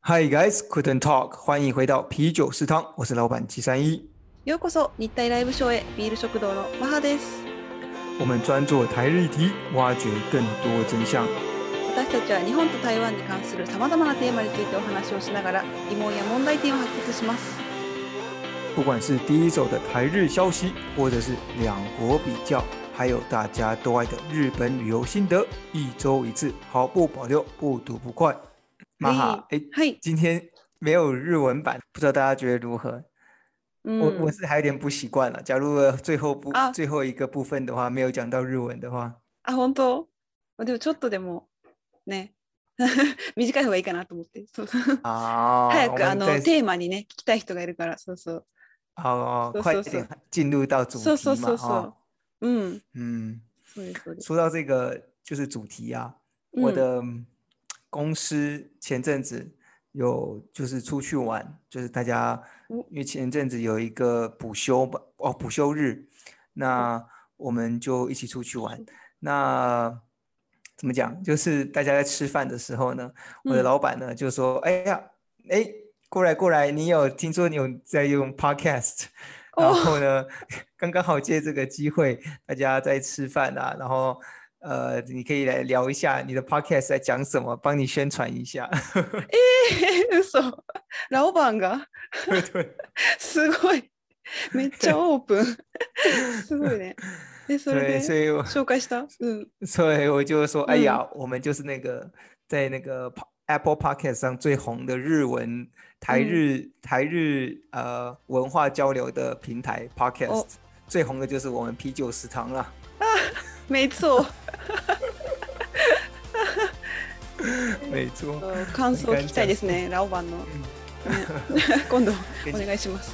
Hi guys, couldn't talk。欢迎回到啤酒食堂，我是老板七三一。ようこそ日体ライブショーへビール食堂のマハです。我们专台日题，挖掘更多真相。私たちは日本と台湾に関するさまざまなテーマについてお話をしながら疑問や問題点を発掘します。不管是第一手的台日消息，或者是两国比较。还有大家都爱的日本旅游心得，一周一次，毫不保留，不吐不快。马哈哎，今天没有日文版，不知道大家觉得如何？嗯，我我是还有点不习惯了。假如最后不最后一个部分的话，没有讲到日文的话，啊，本当、我就ちょっとでもね、短い方がいいかなと思って、早くあのテーマにね、聞きたい人がいるから、そうそう、快点进入到主题嘛哈。嗯嗯，说到这个就是主题啊，我的公司前阵子有就是出去玩，就是大家因为前阵子有一个补休吧，哦补休日，那我们就一起出去玩。那怎么讲？就是大家在吃饭的时候呢，我的老板呢就说：“哎呀，哎，过来过来，你有听说你有在用 Podcast？” 然后呢，刚刚好借这个机会，大家在吃饭啊，然后，呃，你可以来聊一下你的 podcast 在讲什么，帮你宣传一下。诶，不错，老板啊？对对。すごい。めっちゃオープン。すごいね。对，所以我，紹介した。所以我就说，哎呀，我们就是那个在那个跑。Apple Podcast 上最红的日文台日台日呃文化交流的平台 Podcast 最红的就是我们啤酒食堂了。没错，没错。感想期待ですね、ラオ版の。今度お願いします。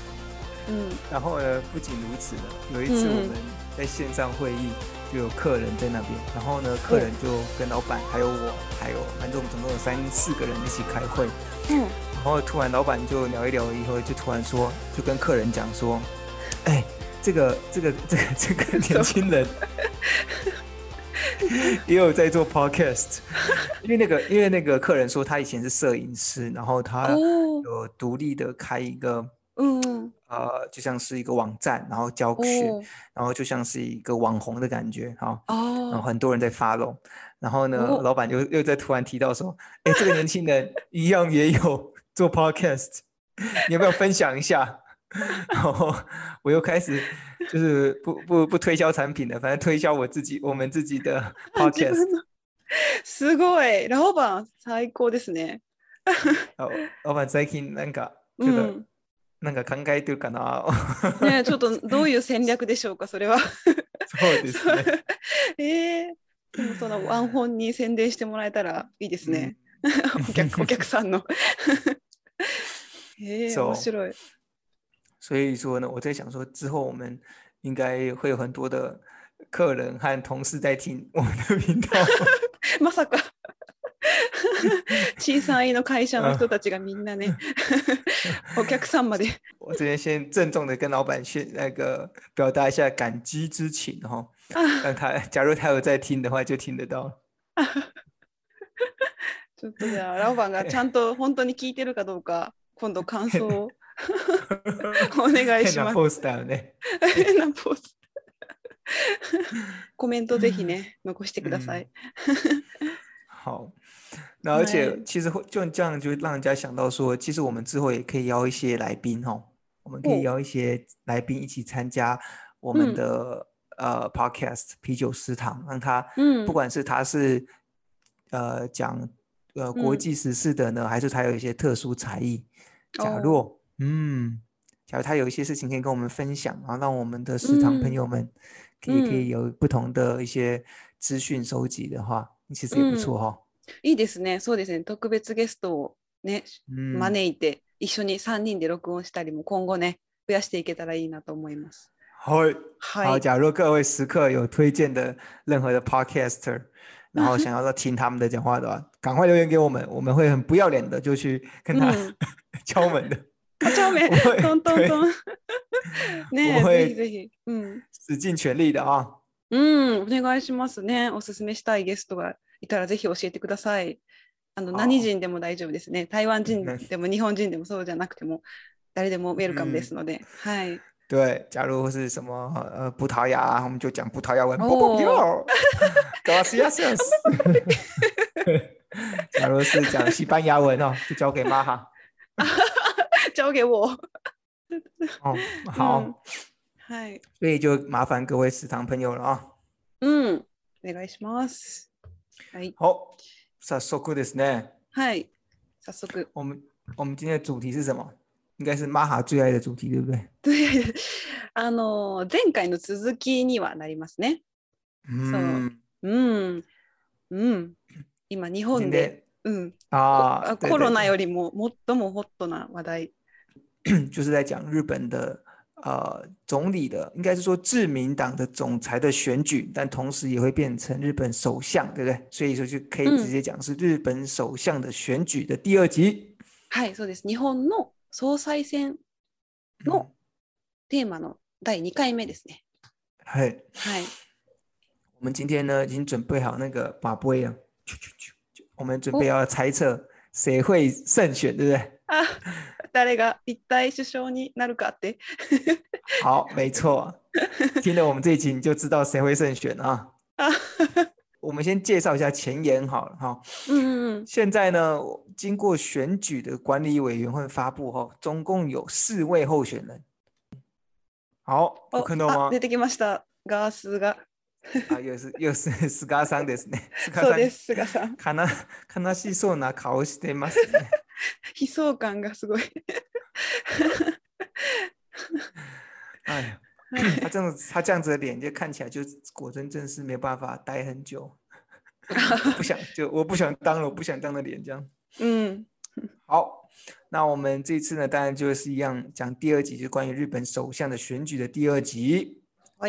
嗯，然后呢？不仅如此呢，有一次我们在线上会议。就有客人在那边，然后呢，客人就跟老板还有我，还有反正我们总共有三四个人一起开会。嗯。然后突然，老板就聊一聊以后，就突然说，就跟客人讲说：“哎，这个这个这个这个 年轻人，也有在做 podcast，因为那个因为那个客人说他以前是摄影师，然后他有独立的开一个，嗯。”呃，就像是一个网站，然后教学，然后就像是一个网红的感觉，哈。哦。然后很多人在 follow，然后呢，老板又又在突然提到说，哎，这个年轻人一样也有做 podcast，你要不要分享一下？然后我又开始就是不不不推销产品的，反正推销我自己我们自己的 podcast。すごい。然后吧，最高ですね。あ、老板ばあ最近なんかちょっなんか考えてるかな。ね、ちょっと どういう戦略でしょうか、それは。そうですね。え えー、そのワンホンに宣伝してもらえたらいいですね。うん、お客 お客さんの。ええー面白い。所以说呢，我在想说，之后我们应该会有很多的客人和同事在听我们的频道。まさか。小さいの会社の人たちがみんなね、お客さんまで。我这边先郑重的跟老板先那个表达一下感激之情哈、让他假如他有在听的话，就听得到。ちょっとじゃあ老板がちゃんと本当に聞いてるかどうか、今度感想を お願いします。変なポスターね。変なポスター。コメントぜひね、残してください。好。那而且其实会就这样，就让人家想到说，其实我们之后也可以邀一些来宾哦，我们可以邀一些来宾一起参加我们的呃 Podcast 啤酒食堂，让他嗯，不管是他是呃讲呃国际时事的呢，还是他有一些特殊才艺，假如嗯，假如他有一些事情可以跟我们分享，然后让我们的食堂朋友们可以可以有不同的一些资讯收集的话，其实也不错哈。いいですね。そうですね。特別ゲストをね、うん、招いて一緒に3人で録音したりも今後ね、増やしていけたらいいなと思います。はい。はい、好，假如各位食客有推薦的任何的 podcaster，然后想要听他们的讲话的话，赶快留言给我们，我们会很不要脸的就去跟他、嗯、敲门的。敲门，咚咚咚。ねえ、ぜうん。使尽全力的啊。うお願いしますね。おすすめしたいゲストが。いたらぜひ教えてください。あの何人でも大丈夫ですね。台湾人でも日本人でもそうじゃなくても誰でもウェルカムですので。うん、はい。对，假如是什么呃葡萄牙，我们就讲葡萄牙文。哦。Gracias。假如是讲西班牙文哦，就交给妈哈。交给我。哦，好。嗨、嗯。所以就麻烦各位食堂朋友了啊、哦。嗯，お願いします。はい。好，早速ですね。はい。早速。我们我们今天的主题是什么？应该是マハ最愛的主题，对不对？对。あの前回の続きにはなりますね。うん。う。うん。うん。今日本で。うん。ああ。コロナよりも最もホットな話題。就是在讲日本的。呃，总理的应该是说自民党的总裁的选举，但同时也会变成日本首相，对不对？所以说就可以直接讲是日本首相的选举的第二集。是，そうです。日本の総裁選のテーマの第二回目ですね。はい。はい。我们今天呢已经准备好那个把杯啊，我们准备要猜测谁会胜选，对不对？啊。誰が一体首相になるかって。好，没错，听了我们这一集你就知道谁会胜选啊。我们先介绍一下前言好了哈。嗯嗯嗯。现在呢，经过选举的管理委员会发布哈，总共有四位候选人。好，我看到吗？出てきました。ガスが。あ、よし、よし、菅さんですね。そうです、菅さん。か悲しそうな顔してますね。悲壮感がすごい。哎呀，他这样子，他这样子的脸，就看起来就果真真是没办法待很久，不想就我不想当了，我不想当的脸这样。嗯，好，那我们这次呢，当然就是一样讲第二集，就是关于日本首相的选举的第二集。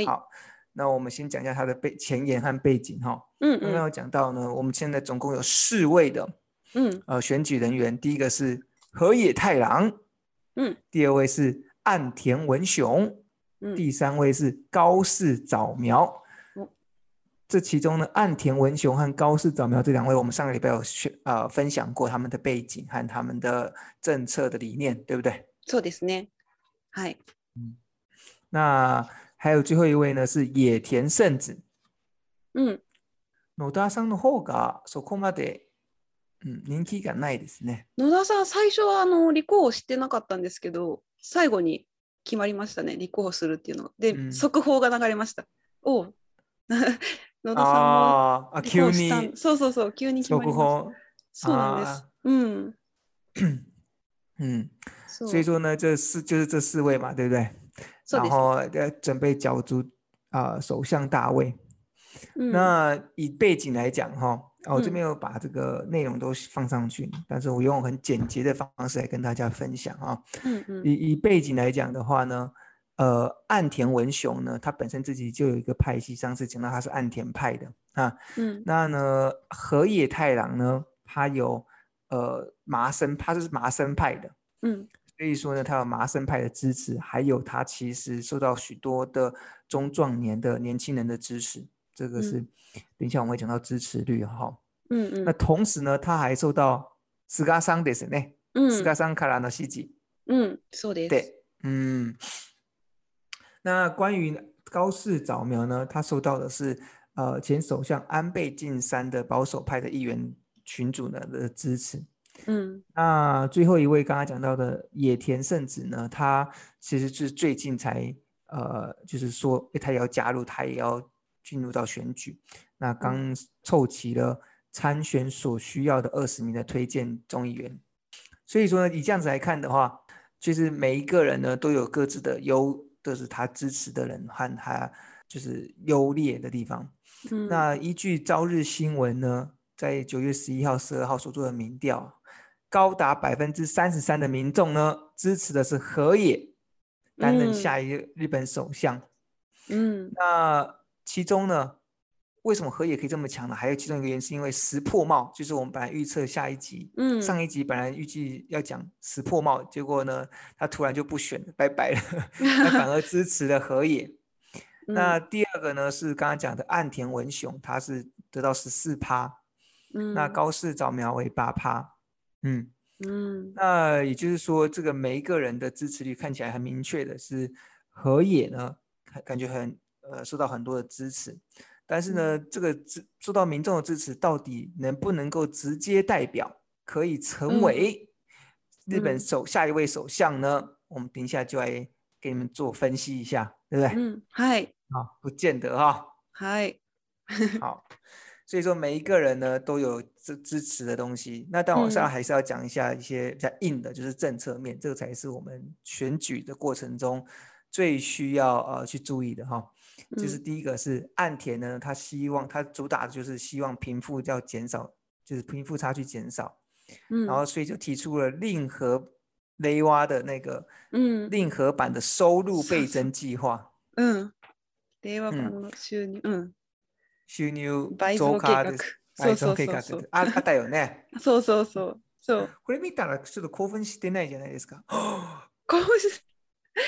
好，那我们先讲一下他的背前言和背景哈。嗯嗯，刚刚有讲到呢，我们现在总共有四位的嗯，呃，选举人员，第一个是河野太郎，嗯，第二位是岸田文雄，嗯，第三位是高市早苗。这其中呢，岸田文雄和高市早苗这两位，我们上个礼拜有选，呃，分享过他们的背景和他们的政策的理念，对不对？そうですね、はい。嗯，那还有最后一位呢，是野田圣子。嗯，ノダさんの方がそこまで。人気がないですね。野田さん、最初はあの立候補してなかったんですけど、最後に決まりましたね、立候補するっていうので、うん、速報が流れました。お 野田さんもあ急にそうそうそう、急に決まりました。そうなんです。うん。うん所以说呢，这四就是这四位嘛，对不对？然后呃，准备角逐啊、呃，首相大位。那以背景来讲，哈，我这边有把这个内容都放上去，但是我用很简洁的方式来跟大家分享啊。嗯嗯，以以背景来讲的话呢，呃，岸田文雄呢，他本身自己就有一个派系上次讲到他是岸田派的啊。嗯，那呢，河野太郎呢，他有呃麻生，他是麻生派的。嗯，所以说呢，他有麻生派的支持，还有他其实受到许多的中壮年的年轻人的支持。这个是，等一下我们会讲到支持率哈。嗯嗯。那同时呢，他还受到斯卡桑的什呢？嗯。斯卡桑卡拉的袭击。嗯，是的。对。嗯。那关于高市早苗呢，他受到的是呃前首相安倍晋三的保守派的议员群主呢的支持。嗯。那最后一位刚刚讲到的野田圣子呢，他其实是最近才呃，就是说，他也要加入，他也要。进入到选举，那刚凑齐了参选所需要的二十名的推荐众议员，所以说呢，以这样子来看的话，其实每一个人呢都有各自的优，都是他支持的人和他就是优劣的地方。嗯。那依据朝日新闻呢，在九月十一号、十二号所做的民调，高达百分之三十三的民众呢支持的是河野担任下一日本首相。嗯。那。其中呢，为什么河野可以这么强呢？还有其中一个原因是因为石破茂，就是我们本来预测下一集，嗯，上一集本来预计要讲石破茂，结果呢，他突然就不选了，拜拜了，他反而支持了河野。那第二个呢是刚刚讲的岸田文雄，他是得到十四趴，嗯，那高市早苗为八趴，嗯嗯，那也就是说，这个每一个人的支持率看起来很明确的是河野呢，感觉很。呃，受到很多的支持，但是呢，这个支受到民众的支持，到底能不能够直接代表可以成为日本首下一位首相呢？我们等一下就来给你们做分析一下，对不对？嗯，嗨，好，不见得哈。嗨，好，所以说每一个人呢都有支支持的东西，那但现上还是要讲一下一些比较硬的，就是政策面，这个才是我们选举的过程中最需要呃去注意的哈。就是第一个是岸田呢，他希望他主打的就是希望贫富要减少，就是贫富差距减少，嗯，然后所以就提出了令和雷瓦的那个嗯令和版的收入倍增计划，嗯，雷瓦版的收入嗯收入倍增计划，倍增计划，倍增计划，啊，かたよね，啊，そうそうそう，そう。これ見たらちょっと興奮してないじゃないですか？興奮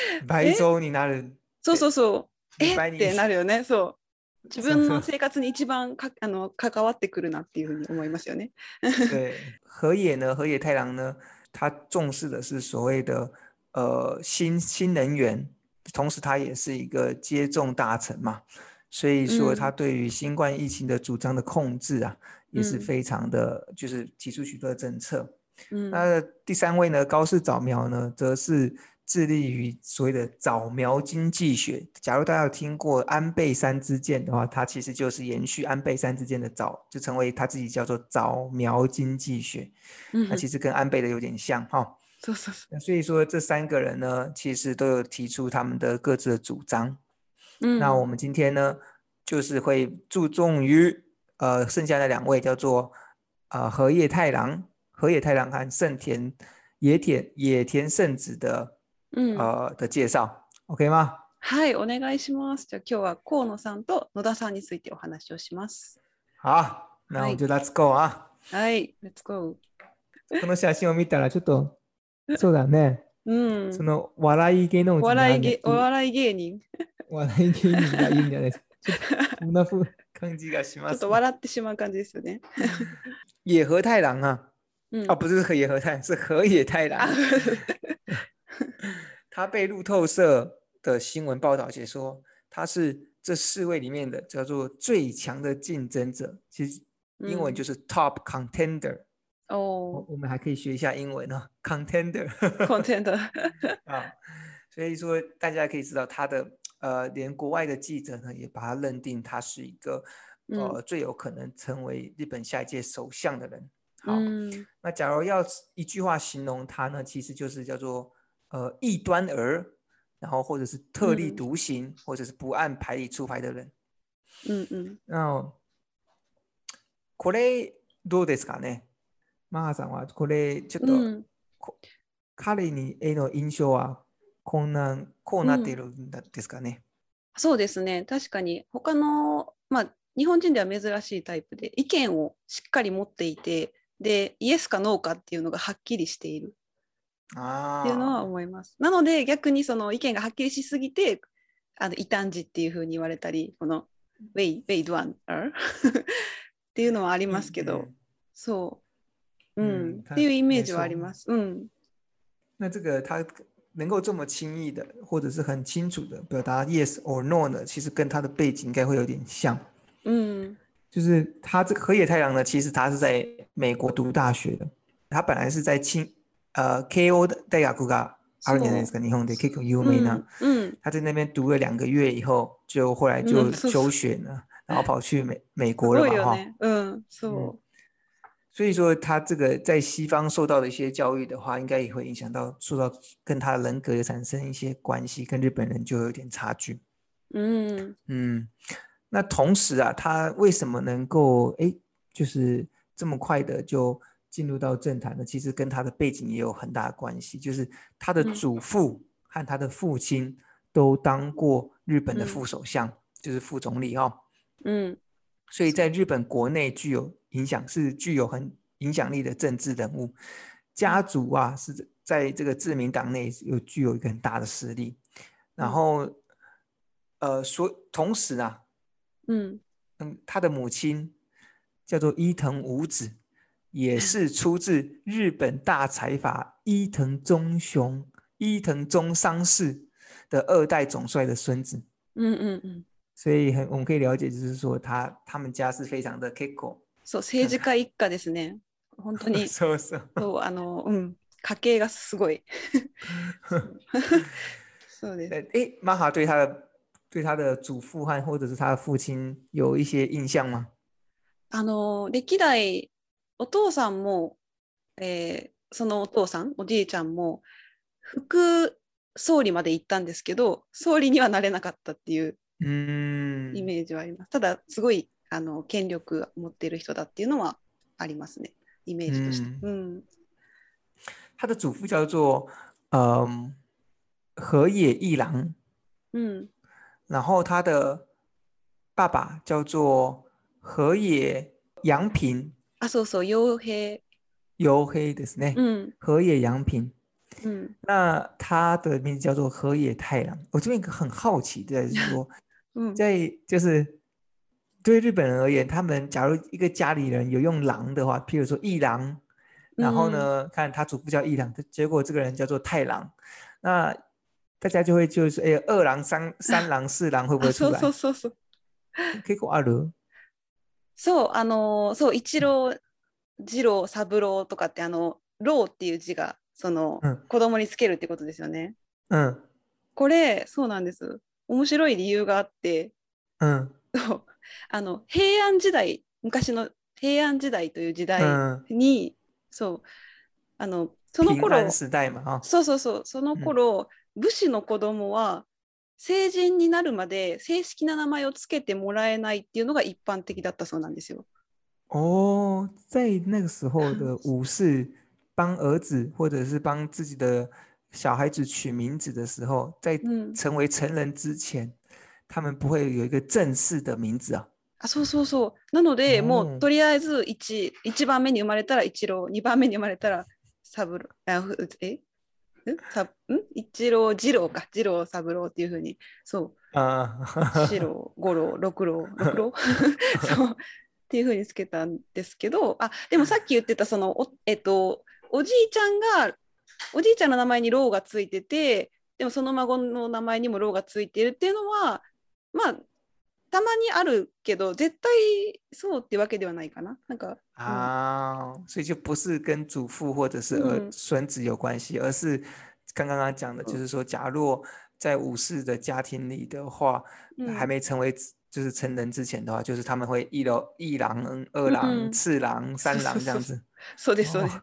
倍増になる。そうそうそう。诶，”てなるよね。そう、自分の生活に一番かあの関わってくるなっていうふうに思いますよね。对，河野呢，河野太郎呢，他重视的是所谓的呃新新能源，同时他也是一个接种大臣嘛，所以说他对于新冠疫情的主张的控制啊，也是非常的，就是提出许多政策。嗯，那第三位呢，高市早苗呢，则是。致力于所谓的“早苗经济学”。假如大家有听过安倍三之箭的话，它其实就是延续安倍三之箭的早，就成为他自己叫做“早苗经济学”。嗯，那其实跟安倍的有点像哈。那所以说这三个人呢，其实都有提出他们的各自的主张。嗯，那我们今天呢，就是会注重于呃剩下的两位叫做呃河野太郎、河野太郎和圣田野田野田圣子的。うん、あ的介绍，OK 吗？はいお願いしますじゃあ今日は河野さんと野田さんについてお話をします好，那我们就 Let's g はい Let's g この写真を見たらちょっと そうだね。うんその笑い芸能人お笑い芸人笑い芸人がいいんじゃないですか。ちこ んな風感じがしまちょっすと笑ってしまう感じですよね 野和太郎啊，うん、あ不是野和太，是河野太郎。あ他被路透社的新闻报道解说，他是这四位里面的叫做最强的竞争者，其实英文就是 top contender。哦，我们还可以学一下英文呢，contender，contender。啊，所以说大家可以知道他的呃，连国外的记者呢也把他认定他是一个呃最有可能成为日本下一届首相的人。好，那假如要一句话形容他呢，其实就是叫做。呃异端儿，然后或者是特立独行，嗯、或者是不按牌理出牌的人。嗯うんこれどうですかねマハさんはこれちょっと、う彼にへの印象はこんなこうなっているんですかね、うそうですね確かに他のまあ日本人では珍しいタイプで意見をしっかり持っていてでイエスかノーかっていうのがはっきりしているっていうのは思います。なので逆にその意見がはっきりしすぎてあの異端児っていうふうに言われたりこのウェイウェイドワンっていうのはありますけど、うん、そう、うん、っていうイメージはあります。うん。那这个他能够这么轻易的，或者是很清楚的表达 yes or no 呢，其实跟他的背景应该会有点像。嗯，就是他这个河野太郎呢，其实他是在美国读大学的，他本来是在清呃，K.O. 的代亚库嘎，阿联斯跟霓虹的 K.O. Ume 呢？嗯，他在那边读了两个月以后，就后来就休学了，然后跑去美 美国了嘛？哈，嗯，是。所以说，他这个在西方受到的一些教育的话，应该也会影响到，受到跟他人格产生一些关系，跟日本人就有点差距。嗯嗯，那同时啊，他为什么能够哎，就是这么快的就？进入到政坛呢，其实跟他的背景也有很大的关系，就是他的祖父和他的父亲都当过日本的副首相，就是副总理哦。嗯，所以在日本国内具有影响，是具有很影响力的政治人物家族啊，是在这个自民党内有具有一个很大的实力。然后，呃，所同时啊，嗯嗯，他的母亲叫做伊藤武子。也是出自日本大财阀伊藤忠雄、伊藤忠商氏的二代总帅的孙子。嗯嗯嗯。所以很我们可以了解，就是说他他们家是非常的 kicko。所以政治家一家ですね。本当に。そうそう。そうあのうん、家系がすごい。そうです。え、マ哈对他的对他的祖父和或者是他的父亲有一些印象吗？あの歴代。お父さんも、えー、そのお父さんおじいちゃんも副総理まで行ったんですけど総理にはなれなかったっていうイメージはありますただすごいあの権力を持っている人だっていうのはありますねイメージとして。うん、他的祖父叫做嗯河野一郎，嗯，然后他的爸爸叫做河野洋平，啊，so so，永平，永平ですね。嗯，河野洋平。嗯，那他的名字叫做河野太郎。我这边很好奇，就是说，嗯，在就是对日本人而言，他们假如一个家里人有用狼的话，譬如说一狼，然后呢，看他祖父叫一狼，结果这个人叫做太郎，那大家就会就是哎，二狼、三三狼、四狼会不会出来？可以过二楼。そう、あのー、そう、一郎、二郎、三郎とかって、あの、郎っていう字が、その、うん、子供につけるってことですよね。うん。これ、そうなんです。面白い理由があって、うん。そう、あの、平安時代、昔の平安時代という時代に、うん、そう、あの、その頃、そうそうそう、その頃、うん、武士の子供は成人になるまで正式な名前をつけてもらえないっていうのが一般的だったそうなんですよ。哦，在那个时候的武士帮儿子或者是帮自己的小孩子取名字的时候，在成为成人之前，他们不会有一个正式的名字啊。あそうそうそう。なので、もうとりあえず一1番目に生まれたら一郎、二番目に生まれたら三郎、えさん一郎二郎か二郎三郎っていうふうにそう四郎五郎六郎六郎 そうっていうふうにつけたんですけどあでもさっき言ってたそのお,、えっと、おじいちゃんがおじいちゃんの名前に郎がついててでもその孫の名前にも郎がついてるっていうのはまあたまにあるけど絶対そうってわけではないかな。なんかあ、嗯，所以就不是跟祖父或者是儿子有关系，嗯、而是刚刚讲的，就是说，假若在武士的家庭里的话，嗯、还没成为就是成人之前的话，就是他们会一楼一郎、二郎、次郎、三郎这样子。そうですそうです。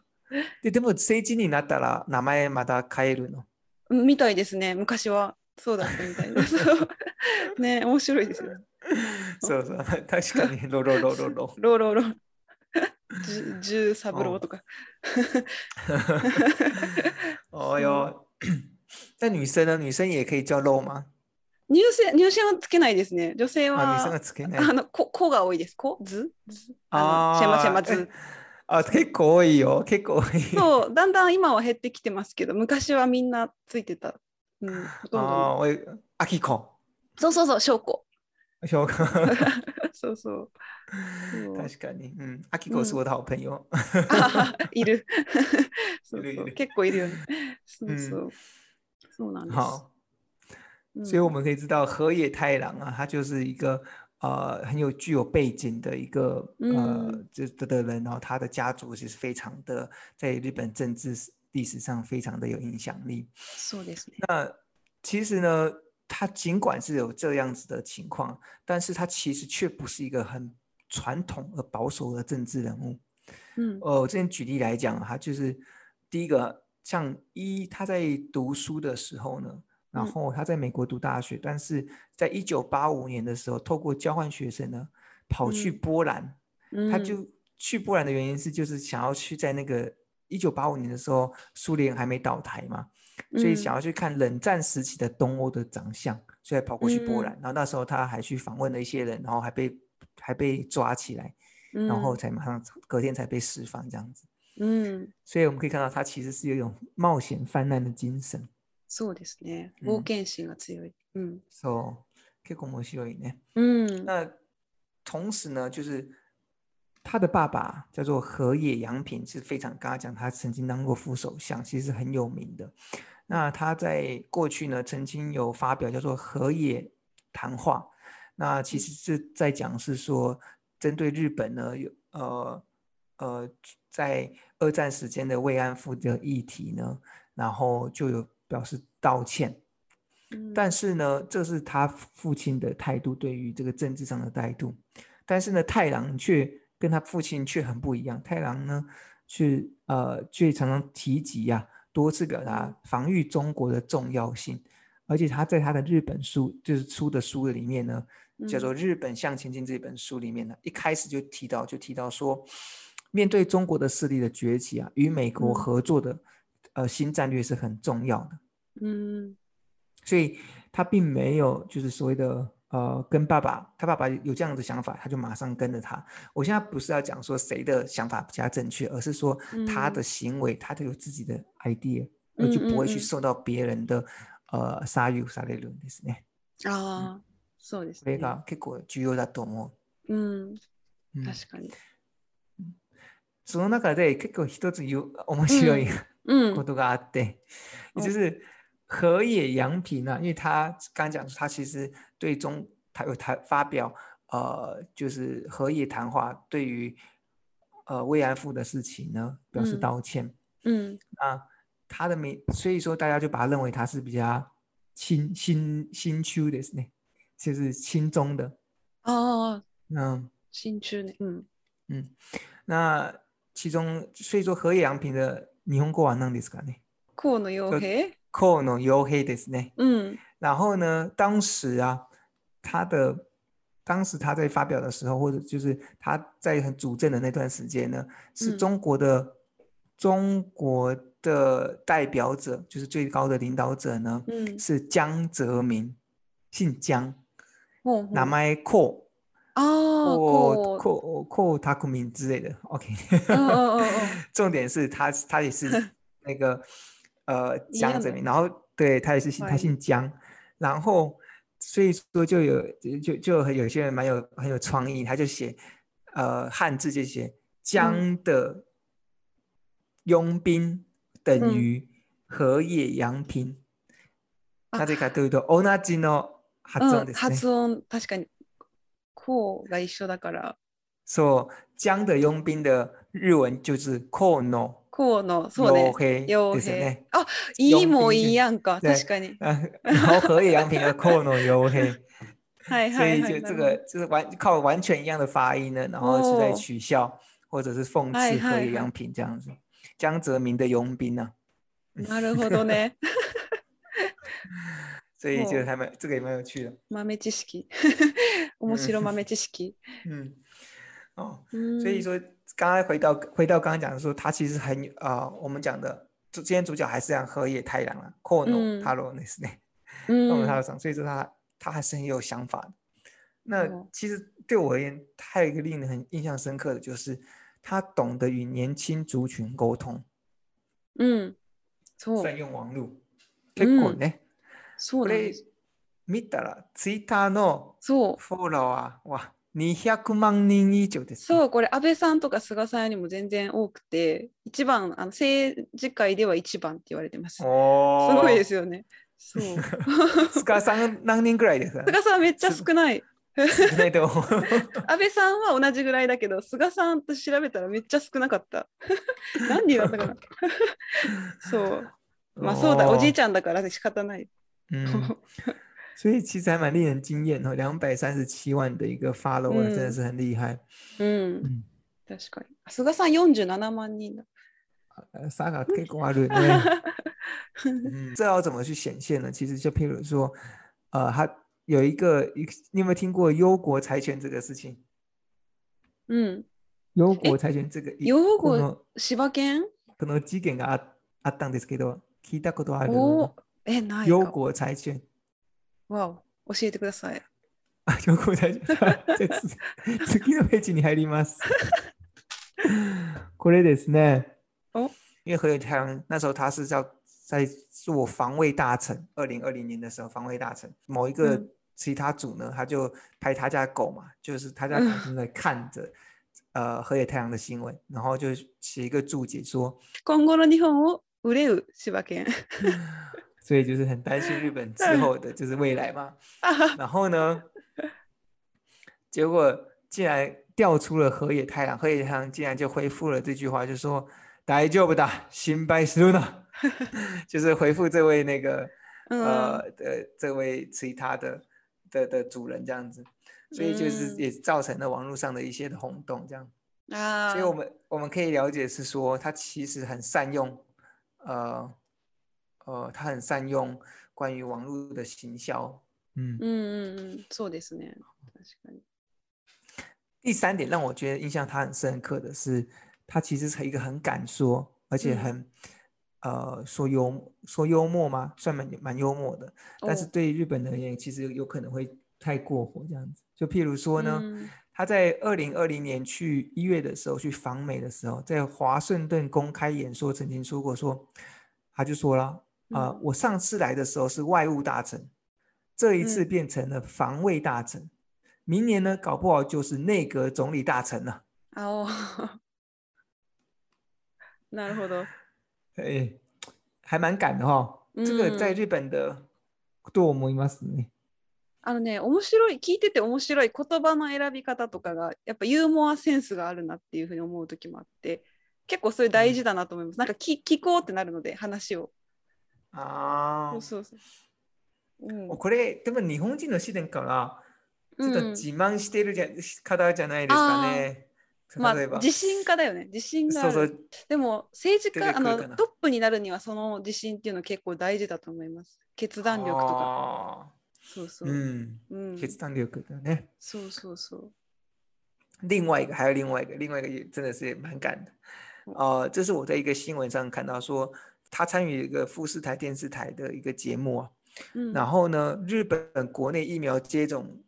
ででも成人になったら名前また変えるの。みたいですね。昔はそうだったみたいで ね面白いですよ。そうそう、確かに、ロロロロロ。ロロロ。ジュサブローとか。哦 哟，那女生呢？女生也可以叫肉吗？乳腺乳腺はつけないですね。女性は。あ、あの、こ、こが多いです。こ、ず。ずああ。シェマシェマず。あ、結構多いよ。結構多い。そう、だんだん今は減ってきてますけど、昔はみんなついてた。うん、ほとんど。ああ、あきこ。そうそうそう、しょうこ。評價，所以我們可以知道河野太郎啊，他就是一個呃很有具有背景的一個呃這的人，然後他的家族其實非常的在日本政治歷史上非常的有影響力。那其實呢？他尽管是有这样子的情况，但是他其实却不是一个很传统而保守的政治人物。嗯，呃，这边举例来讲，他就是第一个，像一他在读书的时候呢，然后他在美国读大学，但是在一九八五年的时候，透过交换学生呢，跑去波兰。他就去波兰的原因是，就是想要去在那个一九八五年的时候，苏联还没倒台嘛。所以想要去看冷战时期的东欧的长相，所以跑过去波兰，然后那时候他还去访问了一些人，然后还被还被抓起来，然后才马上隔天才被释放这样子。嗯，所以我们可以看到他其实是有一种冒险泛滥的精神。そうですね、冒険心が強い。嗯，そう、結構面白いね。嗯，那同时呢，就是。他的爸爸叫做河野洋平，是非常刚刚讲，他曾经当过副首相，其实是很有名的。那他在过去呢，曾经有发表叫做河野谈话，那其实是在讲是说，针对日本呢有呃呃在二战时间的慰安妇的议题呢，然后就有表示道歉。但是呢，这是他父亲的态度，对于这个政治上的态度。但是呢，太郎却。跟他父亲却很不一样。太郎呢，去呃，去常常提及呀，多次表达防御中国的重要性。而且他在他的日本书，就是出的书里面呢，叫做《日本向前进》这本书里面呢，一开始就提到，就提到说，面对中国的势力的崛起啊，与美国合作的呃新战略是很重要的。嗯，所以他并没有就是所谓的。呃，跟爸爸，他爸爸有这样的想法，他就马上跟着他。我现在不是要讲说谁的想法比较正确，而是说他的行为，他都有自己的 idea，他就不会去受到别人的呃杀鱼杀理论，是不是？啊，そうです。それが結構重要だと思う。うん、確かに。その中で結構一つ面白いことがあって、也就是河野洋平啊，因为他刚讲他其实。最终，他有他发表，呃，就是和也谈话，对于呃慰安妇的事情呢，表示道歉。嗯，啊，他的名，所以说大家就把他认为他是比较新新新区的呢，就是新中的哦，嗯，新区的，嗯嗯，那其中，所以说和也洋平的霓虹国啊，那里怎的呢？和的洋平，和的洋平的是呢，嗯，然后呢，当时啊。他的当时他在发表的时候，或者就是他在很主政的那段时间呢，是中国的中国的代表者，就是最高的领导者呢，嗯，是江泽民，姓江，哦，南麦阔，哦，阔阔阔，他昆明之类的，OK，重点是他他也是 那个呃江泽民，然后对他也是姓他姓江，然后。所以说就有就就很有些人蛮有很有创意，他就写，呃汉字就写江的佣兵等于河野洋平，他这个读一读 Onagino 发音的，嗯，发音確かにうが一緒だから，说江的佣兵的日文就是コノ。校の、そうね。傭兵ですよね。あ、いいもいいやんか、確かに。あ、后和野洋平和寇の傭兵。はいはい所以靠完全一样的发音呢，然后是在取笑或者是刺和洋平这样子。江泽民的佣兵呢？なるほどね。所以就还蛮这个也蛮有趣的。豆知識，面白豆知識。哦，所以说刚才回到回到刚刚讲的说，他其实很呃，我们讲的主，今天主角还是这样，河野太郎了，阔农他罗内 n e 阔农他罗桑，所以说他他还是很有想法的。那其实对我而言，还有一个令人很印象深刻的，就是他懂得与年轻族群沟通。嗯，错。善用网络，结果呢？所以，ミター、ツイッターのフォロワーは。200万人以上です、ね、そうこれ安倍さんとか菅さんよりも全然多くて一番あの政治界では一番って言われてますすごいですよねそう 菅さん何人ぐらいですか菅さんめっちゃ少ない 安倍さんは同じぐらいだけど菅さんと調べたらめっちゃ少なかった 何人だったかなそうまあそうだおじいちゃんだから仕方ない、うん、所以其实还蛮令人惊艳的，两百三十七万的一个 follow e r 真的是很厉害。嗯，確かに。すがさん四十七万人。サッカー退化率。这要怎么去显现呢？其实就譬如说，呃，他有一个，一你有没有听过“忧国财权”这个事情？嗯。忧国财权这个。忧国。しぶけ可能の事件があったんですけど、聞いたことある。お。え、ない。忧国财权。わお、教えてください。あ、今日大丈夫。次のページに入ります。これですね。お因为何强那时候他是叫在做防卫大臣，二零二零年的时候防卫大臣，某一个其他组呢，他就拍他家狗嘛，就是他家狗正在看着。呃，河野太的新闻，然后就写一个注解说：“今後の日本を憂う柴犬。”所以就是很担心日本 之后的就是未来嘛，然后呢，结果竟然调出了河野太郎，河野太郎竟然就回复了这句话，就说“大丈夫ょだ、心配するな ”，就是回复这位那个呃的这位其他的的的主人这样子，所以就是也造成了网络上的一些的轰动这样，所以我们我们可以了解是说他其实很善用呃。呃，他很善用关于网络的行销，嗯嗯嗯嗯，そうですね。第三点让我觉得印象他很深刻的是，他其实是一个很敢说，而且很呃说幽说幽默吗？算蛮蛮幽默的，但是对日本而言，其实有可能会太过火这样子。就譬如说呢，他在二零二零年去一月的时候去访美的时候，在华盛顿公开演说，曾经说过说，他就说了。啊，我上次来的时候是外务大臣，这一次变成了防卫大臣，明年呢，搞不好就是内阁总理大臣了。哦，那好多，哎，还蛮赶的哈。这个在日本的と思いますね。あのね、面白い、聞いてて面白い言葉の選び方とかが、やっぱユーモアセンスがあるなっていうふうに思う時もあって、結構それ大事だなと思います。なんかき聞こうってなるので話を。ああ。そうそう、うん、これ、でも日本人の視点から、ちょっと自慢してるじゃ、うん、方じゃないですかね。まあ、自信家だよね自信がそそうう。でも政治家あのトップになるにはその自信っていうのは結構大事だと思います決断力とかそうそう、うん。うん。決断力的ねそうそうそう另外一个还有另外一个另外一个真的是蛮感的呃这是我在一个新闻上看到说他参与一个富士台电视台的一个节目啊，嗯，然后呢，日本国内疫苗接种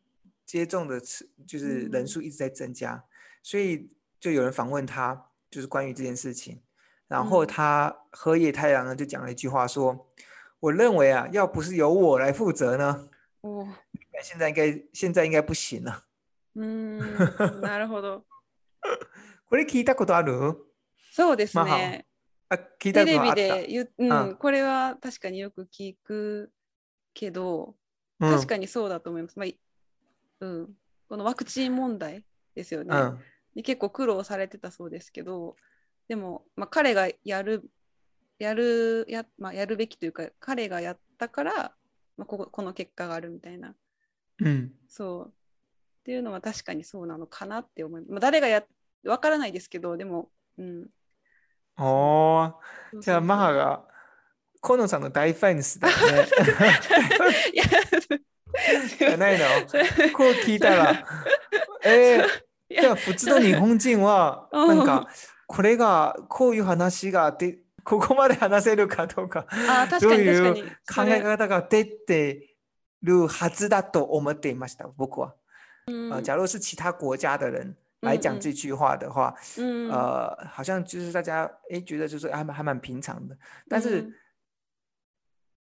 接种的次就是人数一直在增加，所以就有人访问他，就是关于这件事情，然后他河野太郎呢就讲了一句话说，我认为啊，要不是由我来负责呢，哦，那现在应该现在应该不行了，嗯，なるほど，これ聞いたことある？そうですね。あ聞いたテレビで言、うん、うん、これは確かによく聞くけど、確かにそうだと思います。まあうん、このワクチン問題ですよね、で。結構苦労されてたそうですけど、でも、まあ、彼がやる、やる、や,、まあ、やるべきというか、彼がやったから、まあ、こここの結果があるみたいな。うん、そうっていうのは確かにそうなのかなって思います。まあ、誰がやわからないですけど、でも、うん、おー、じゃあ、マハが、コノさんの大ファンですだね。いや、じゃないのこう聞いたら。えー、じゃあ、普通の日本人は、なんか、これが、こういう話があって、ここまで話せるかどうか、あ確かにどういう考え方が出てるはずだと思っていました、僕は。嗯、呃，假如是其他国家的人，来讲这句话的话，嗯，呃，好像就是大家哎觉得就是还蛮还蛮平常的，但是。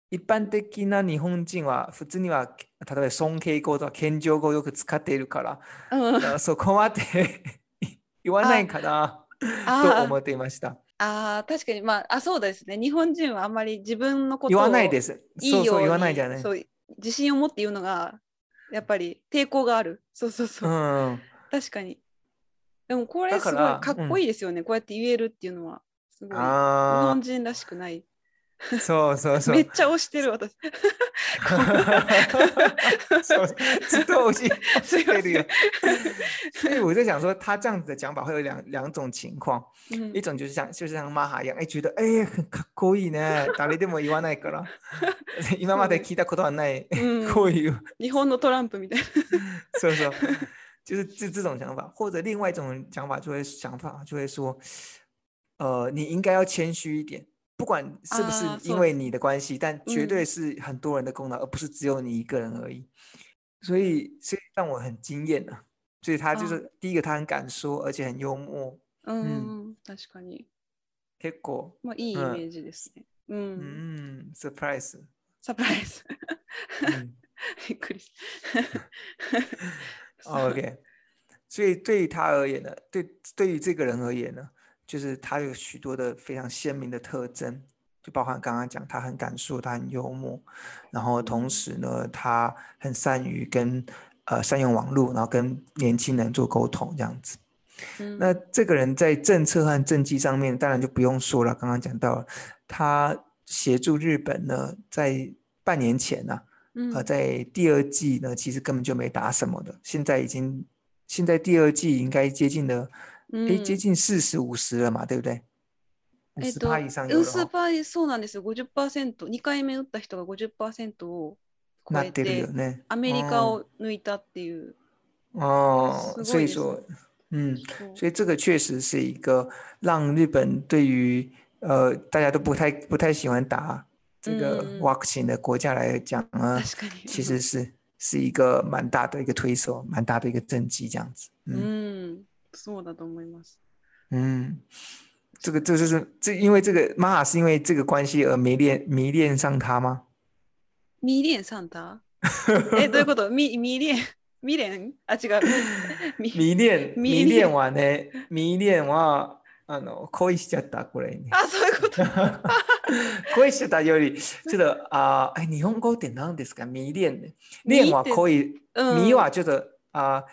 一般的な日本人は普通には例えば尊敬語とか謙譲語をよく使っているから、うそこまで 言わないかなと思っていました。ああ確かにまああそうですね日本人はあんまり自分のことを言わないですそうそう言わないじゃないそう自信を持って言うのがやっぱり抵抗があるそうそうそう、うん、確かにでもこれすごいかっこいいですよね、うん、こうやって言えるっていうのはすごい日本人らしくない。そうそうそう。めっちゃ押してる私。そう，这都是对的。所以我在想说，他这样子的讲法会有两两种情况，嗯、一种就是像就是像马哈一样，哎，觉得哎很かっこいいね、誰でも言わないから、今まで聞いたことはないこういう。日本のトランプみたいな。そうそう。就是这这种想法，或者另外一种想法，就会想法就会说，呃，你应该要谦虚一点，不管是不是因为你的关系，但绝对是很多人的功劳，而不是只有你一个人而已。所以，所以让我很惊艳的，所以他就是第一个，他很敢说，而且很幽默。嗯，確かに。結果。まあいいイメージですね。うん surprise。surprise。びっくり。O.K. 所以对于他而言呢，对对于这个人而言呢，就是他有许多的非常鲜明的特征，就包含刚刚讲他很敢说，他很幽默，然后同时呢，他很善于跟呃善用网络，然后跟年轻人做沟通这样子。那这个人在政策和政绩上面，当然就不用说了。刚刚讲到了，他协助日本呢，在半年前呢。呃，在第二季呢，其实根本就没打什么的。现在已经，现在第二季应该接近了，哎，接近四十五十了嘛，对不对？えっと、ウスパイそうなんです、五十パーセント、二回目抜いた人が五十パーセントを加えて、アメリカを抜いたっていう。哦，所以说，嗯，所以这个确实是一个让日本对于呃大家都不太不太喜欢打。这个瓦克型的国家来讲呢，其实是是一个蛮大的一个推手，蛮大的一个政绩这样子。嗯，是我的，懂了吗？嗯，这个这就是这因为这个玛雅是因为这个关系而迷恋迷恋上他吗？迷恋上他？哎，对了，一个迷迷恋迷恋啊，違う，迷恋迷恋完嘞，迷恋完。あの恋しちゃったこれに。あそういうこと 恋しちゃったよりちょっとあ日本語って何ですか未練ね。恋は恋、うん、未はちょっとあ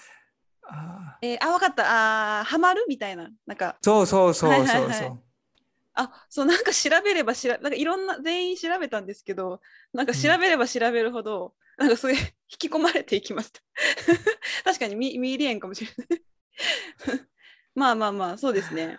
あえー、あ分かったあハマるみたいななんかそうそうそうそうはいはいはいあそうなんか調べればしらなんかいろんな全員調べたんですけどなんか調べれば調べるほど、うん、なんかそういう引き込まれていきました 確かにミミリエかもしれない まあまあまあそうですね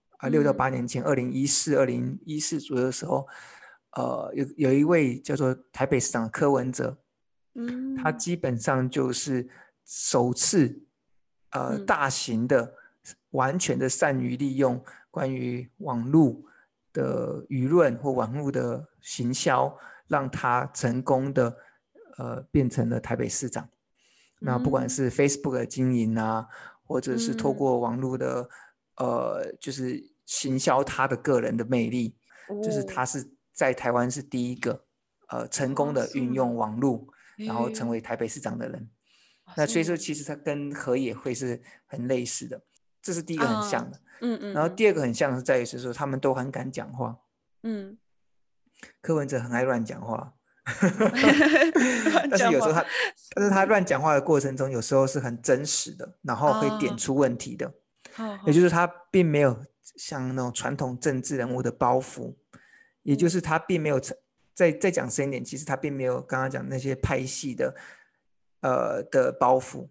啊，六到八年前，二零一四、二零一四左右的时候，呃，有有一位叫做台北市长柯文哲，嗯，他基本上就是首次，呃，大型的、完全的善于利用关于网络的舆论或网络的行销，让他成功的呃变成了台北市长。那不管是 Facebook 的经营啊，或者是透过网络的，呃，就是。行销他的个人的魅力，就是他是在台湾是第一个，呃，成功的运用网络，然后成为台北市长的人。那所以说，其实他跟何野会是很类似的，这是第一个很像的。嗯嗯。然后第二个很像是在于是说，他们都很敢讲话。嗯。柯文哲很爱乱讲话，但是有时候他，但是他乱讲话的过程中，有时候是很真实的，然后会点出问题的。哦。也就是他并没有。像那种传统政治人物的包袱，也就是他并没有在再再讲深一点，其实他并没有刚刚讲那些拍戏的，呃的包袱，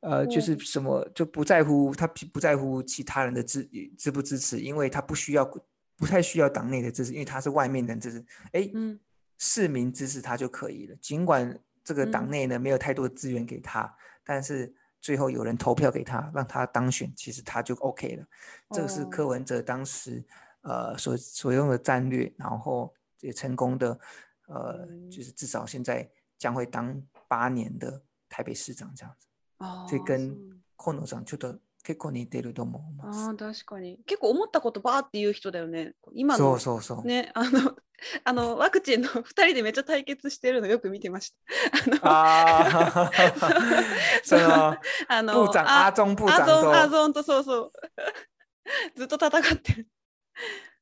呃就是什么就不在乎他不在乎其他人的支支不支持，因为他不需要不太需要党内的支持，因为他是外面的支持，哎，嗯，市民支持他就可以了。尽管这个党内呢没有太多资源给他，但是。最后有人投票给他，让他当选，其实他就 OK 了。这个是柯文哲当时呃所所用的战略，然后也成功的呃，就是至少现在将会当八年的台北市长这样子。哦，这跟コノさんちょっと結構似ていると思う。ああ、確かに結構思ったことバーっていう人だよね。今のねあの。あのワクチンの2 人でめっちゃ対決してるのよく見てました。あの あのアゾンアゾンとそうそうずっと戦ってる。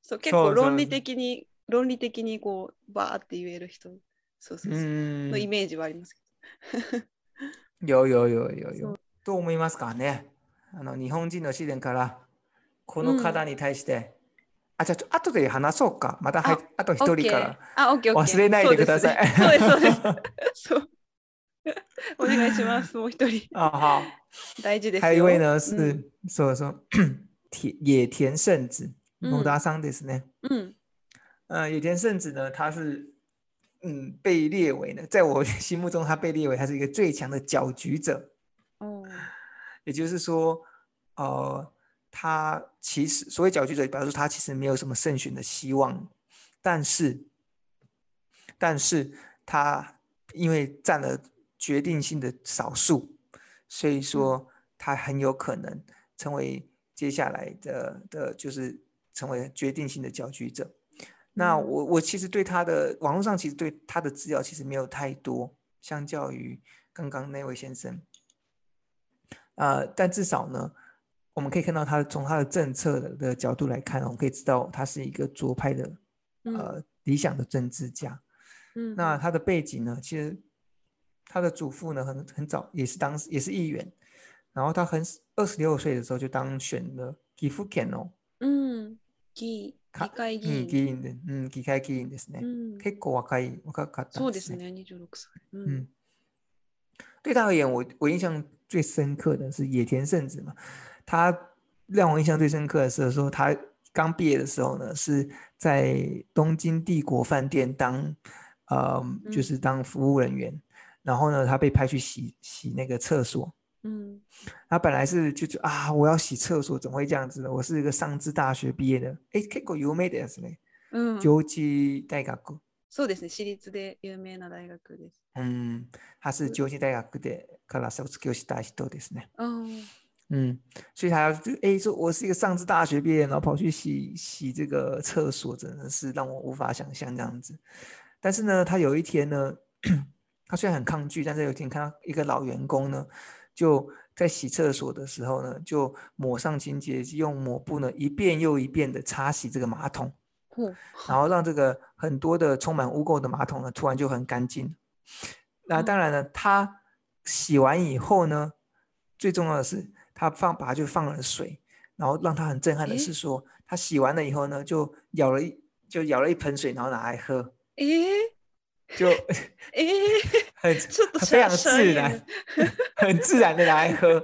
そう結構論理的に論理的にこうバーって言える人そうそうそうのイメージはありますけど。よよよよよ。どう思いますかねあの日本人の自然からこの方に対して、あ、じゃあ、とで話そうか。また、はい、あと一人から。あ、オッケー、忘れないでください。そうです、そうです。そう。お願いします、もう一人。あは。大事ですよ。还有一位呢是说说田野田圣子，野田さんですね。ん。呃，野田圣子呢，他是嗯被列为呢，在我心目中，他被列为他是一个最强的搅局者。哦。也就是说，呃。他其实所谓搅局者，表示他其实没有什么胜选的希望，但是，但是他因为占了决定性的少数，所以说他很有可能成为接下来的的，就是成为决定性的搅局者。那我我其实对他的网络上其实对他的资料其实没有太多，相较于刚刚那位先生，呃，但至少呢。我们可以看到，他从他的政策的角度来看，我们可以知道他是一个左派的，呃，理想的政治家。嗯，那他的背景呢？其实他的祖父呢，很很早也是当时也是议员，然后他很二十六岁的时候就当选了岐阜县的嗯，嗯。议会议员，嗯，议员的，嗯，议会嗯。员ですね。嗯，結構若い若いかったです嗯。そうですね、二十六歳。嗯，對他而言，我我印象最深刻的是野田聖子嘛。他让我印象最深刻的是说，他刚毕业的时候呢，是在东京帝国饭店当，呃，就是当服务人员。然后呢，他被派去洗洗那个厕所。嗯，他本来是就就啊，我要洗厕所，怎么会这样子呢？我是一个上智大学毕业的，哎，结果有名的呀，是呢，上智大学。そうですね、私立で有名な大学です。うん、はい、上智大学でから就就した人ですね。ああ。嗯，所以他就哎说，我是一个上至大学毕业，然后跑去洗洗这个厕所，真的是让我无法想象这样子。但是呢，他有一天呢，他虽然很抗拒，但是有一天看到一个老员工呢，就在洗厕所的时候呢，就抹上清洁，剂，用抹布呢一遍又一遍的擦洗这个马桶，然后让这个很多的充满污垢的马桶呢，突然就很干净。那当然呢，他洗完以后呢，最重要的是。他放，把它就放了水，然后让他很震撼的是说，他洗完了以后呢，就舀了一就舀了一盆水，然后拿来喝。咦？就，诶，很，非常自然，很自然的拿来喝。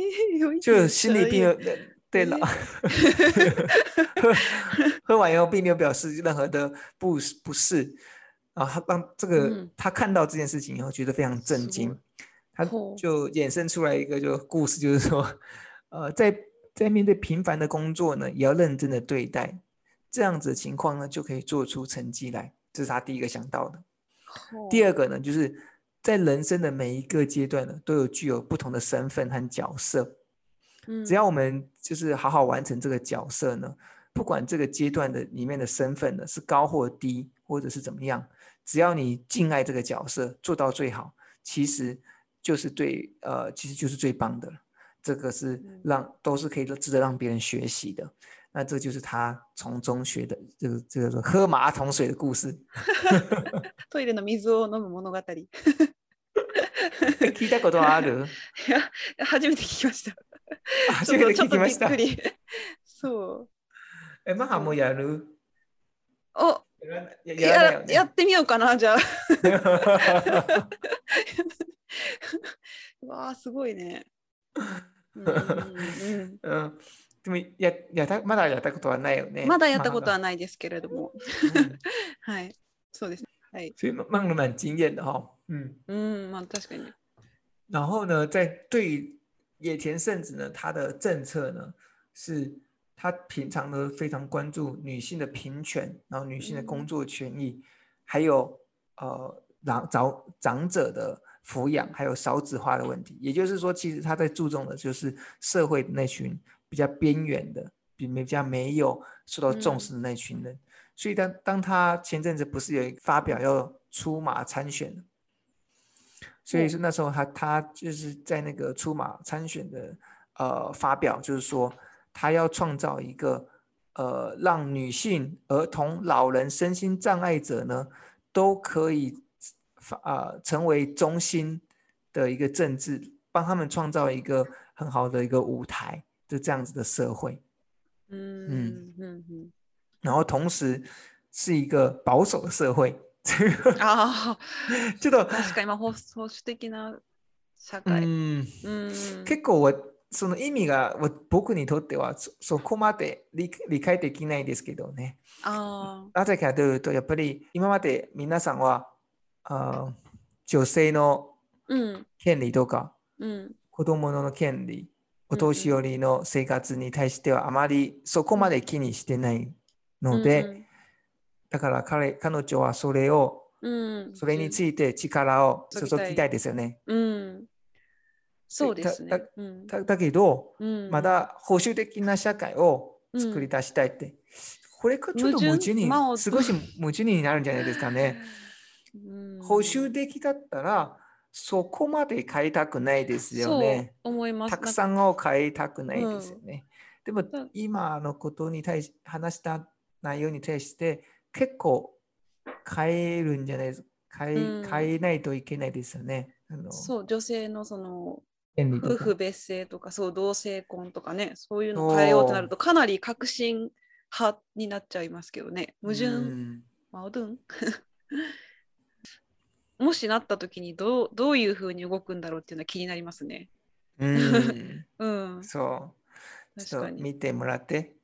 就心里并没有对了。喝完以后并没有表示任何的不适不适，然后他当这个他看到这件事情以后，觉得非常震惊。他就衍生出来一个就故事，就是说，呃，在在面对平凡的工作呢，也要认真的对待，这样子的情况呢，就可以做出成绩来。这是他第一个想到的。第二个呢，就是在人生的每一个阶段呢，都有具有不同的身份和角色。嗯，只要我们就是好好完成这个角色呢，不管这个阶段的里面的身份呢是高或低，或者是怎么样，只要你敬爱这个角色，做到最好，其实。就是对，呃，其实就是最棒的，这个是让都是可以值得让别人学习的。那这就是他从中学的，这个这个喝马桶水的故事。トイレの水を飲む物語。聞いたことある。いや、初めて聞きました。初めて聞きました。ちょっとびっくり。そう。え、もやる。お、や、やってみようかなじゃあ。わあすごいね。うんでもややたまだやったことはないよね。まだやったことはないですけれども。はい、そうですね。はい。所以慢慢经验的哈。嗯嗯，まあ確かに。然后呢，在对于野田圣子呢，她的政策呢是。他平常呢非常关注女性的平权，然后女性的工作权益，嗯、还有呃长长长者的抚养还有少子化的问题，也就是说，其实他在注重的就是社会那群比较边缘的、比没比较没有受到重视的那群人。所以当当他前阵子不是有发表要出马参选所以是那时候他他就是在那个出马参选的呃发表，就是说他要创造一个呃让女性、儿童、老人、身心障碍者呢都可以。啊、呃、成为中心的一个政治，帮他们创造一个很好的一个舞台，就这样子的社会。嗯嗯嗯嗯。然后同时是一个保守的社会。あ あ、ちょっと確か今保守的な社会。うん。うん、結構我その意味が僕にとってはそこまで理解できないですけどね。あなぜかというとやっぱり今まで皆さんはあ女性の権利とか、うん、子供の権利、お年寄りの生活に対してはあまりそこまで気にしてないので、うん、だから彼彼女はそれを、うん、それについて力を注ぎたいですよね。うんそうですね、だだけど、まだ保守的な社会を作り出したいって、これがちょっと矛盾に、少し矛盾になるんじゃないですかね。補修できだったら、そこまで変えたくないですよね。思います。たくさんを変えたくないですよね。うん、でも、今のことに対し、話した内容に対して、結構変えるんじゃないですか。変,、うん、えないといけないですよね。あのそう女性のその夫婦別姓とかそう同性婚とかねそういうの変えようとなるとかなり革新派になっちゃいますけどね矛盾矛盾 もしなった時にどうどういうふうに動くんだろうっていうのは気になりますね。うん、うん、そう確かに見てもらって。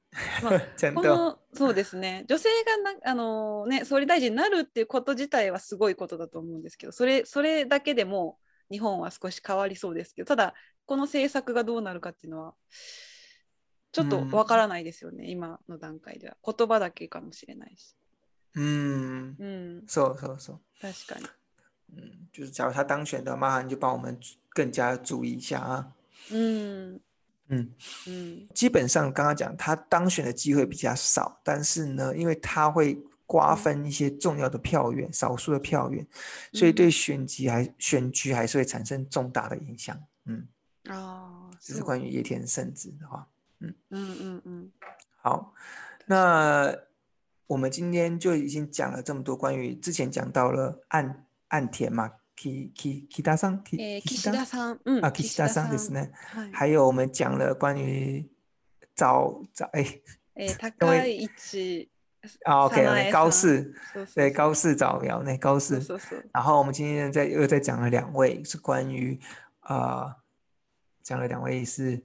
まあ、ちゃんとそうですね女性がなあの、ね、総理大臣になるっていうこと自体はすごいことだと思うんですけどそれそれだけでも日本は少し変わりそうですけどただこの政策がどうなるかっていうのはちょっとわからないですよね、うん、今の段階では言葉だけかもしれないし。うん、うん、そうそうそう。確かに。嗯，就是假如他当选的，麻烦你就帮我们更加注意一下啊。嗯嗯嗯，基本上刚刚讲他当选的机会比较少，但是呢，因为他会瓜分一些重要的票源，少数的票源，所以对选举还选举还是会产生重大的影响。嗯哦，这是关于野田圣子的话。嗯嗯嗯嗯，好，那我们今天就已经讲了这么多关于之前讲到了按。岸田嘛，Kit Kit Kitada さん，Kitada n ん，嗯，啊，Kitada さんですね。还有我们讲了关于早早诶，因为第一啊 OK，高四对高四早苗那高四。然后我们今天在又再讲了两位，是关于啊，讲了两位是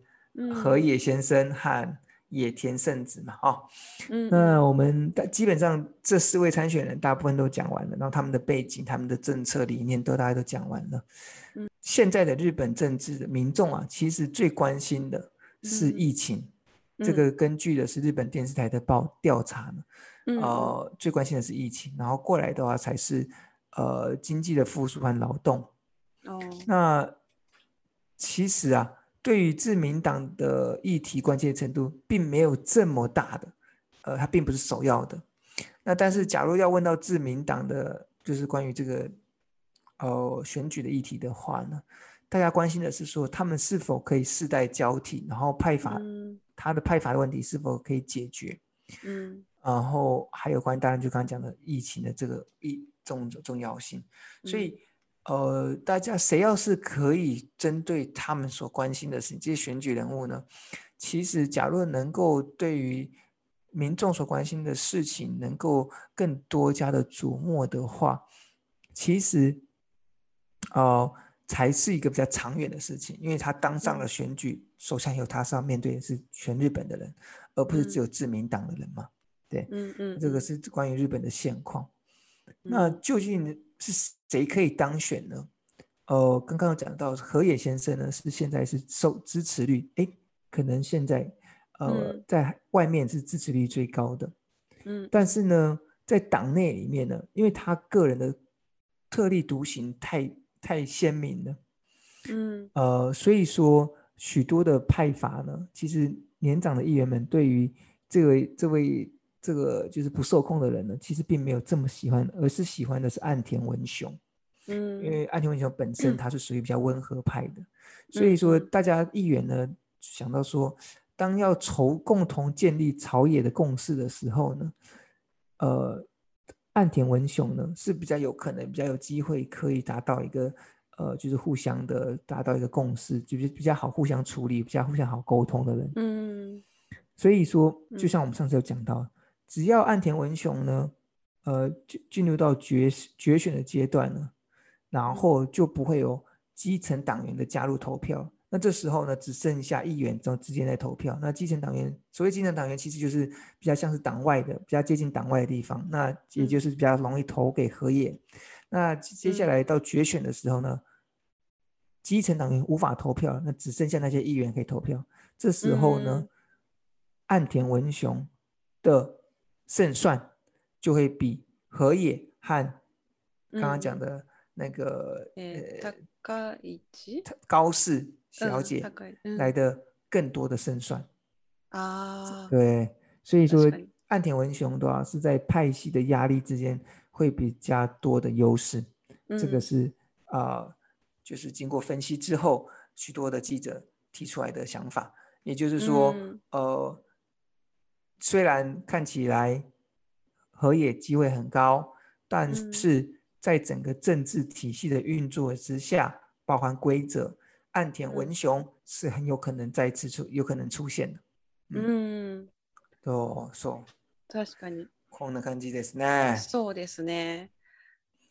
河野先生和。野田圣子嘛，哦，嗯，那我们基本上这四位参选人大部分都讲完了，然后他们的背景、他们的政策理念都大家都讲完了。嗯，现在的日本政治民众啊，其实最关心的是疫情，这个根据的是日本电视台的报调查呢。嗯，呃，最关心的是疫情，然后过来的话才是呃经济的复苏和劳动。哦，那其实啊。对于民党的议题关切程度，并没有这么大的，呃，它并不是首要的。那但是，假如要问到自民党的，就是关于这个，呃，选举的议题的话呢，大家关心的是说，他们是否可以世代交替，然后派法，他的派法的问题是否可以解决？嗯，然后还有关于，当然就刚刚讲的疫情的这个一重重要性，所以。呃，大家谁要是可以针对他们所关心的事，这些选举人物呢？其实，假如能够对于民众所关心的事情能够更多加的琢磨的话，其实，哦，才是一个比较长远的事情。因为他当上了选举首相以后，他是要面对的是全日本的人，而不是只有自民党的人嘛？对，嗯嗯，这个是关于日本的现况。那究竟？是谁可以当选呢？哦，刚刚有讲到河野先生呢，是现在是受支持率，哎，可能现在呃在外面是支持率最高的，嗯，但是呢，在党内里面呢，因为他个人的特立独行太太鲜明了，嗯，呃，所以说许多的派阀呢，其实年长的议员们对于这位这位。这个就是不受控的人呢，其实并没有这么喜欢，而是喜欢的是岸田文雄。嗯，因为岸田文雄本身 他是属于比较温和派的，所以说大家议员呢想到说，当要筹共同建立朝野的共识的时候呢，呃，岸田文雄呢是比较有可能、比较有机会可以达到一个呃，就是互相的达到一个共识，就是比较好互相处理、比较互相好沟通的人。嗯，所以说，就像我们上次有讲到。只要岸田文雄呢，呃，进进入到决决选的阶段了，然后就不会有基层党员的加入投票。那这时候呢，只剩下议员中之间在投票。那基层党员，所谓基层党员，其实就是比较像是党外的，比较接近党外的地方，那也就是比较容易投给河野。那接下来到决选的时候呢，基层党员无法投票，那只剩下那些议员可以投票。这时候呢，岸田文雄的胜算就会比河野和刚刚讲的那个高士小姐来的更多的胜算啊！对，所以说岸田文雄的话是在派系的压力之间会比较多的优势，这个是啊，就是经过分析之后许多的记者提出来的想法，也就是说呃。虽然看起来河野机会很高，但是在整个政治体系的运作之下，包含规则，岸田文雄是很有可能再次出，有可能出现的。嗯，对，说。確かに。こんな感じですね。そうですね。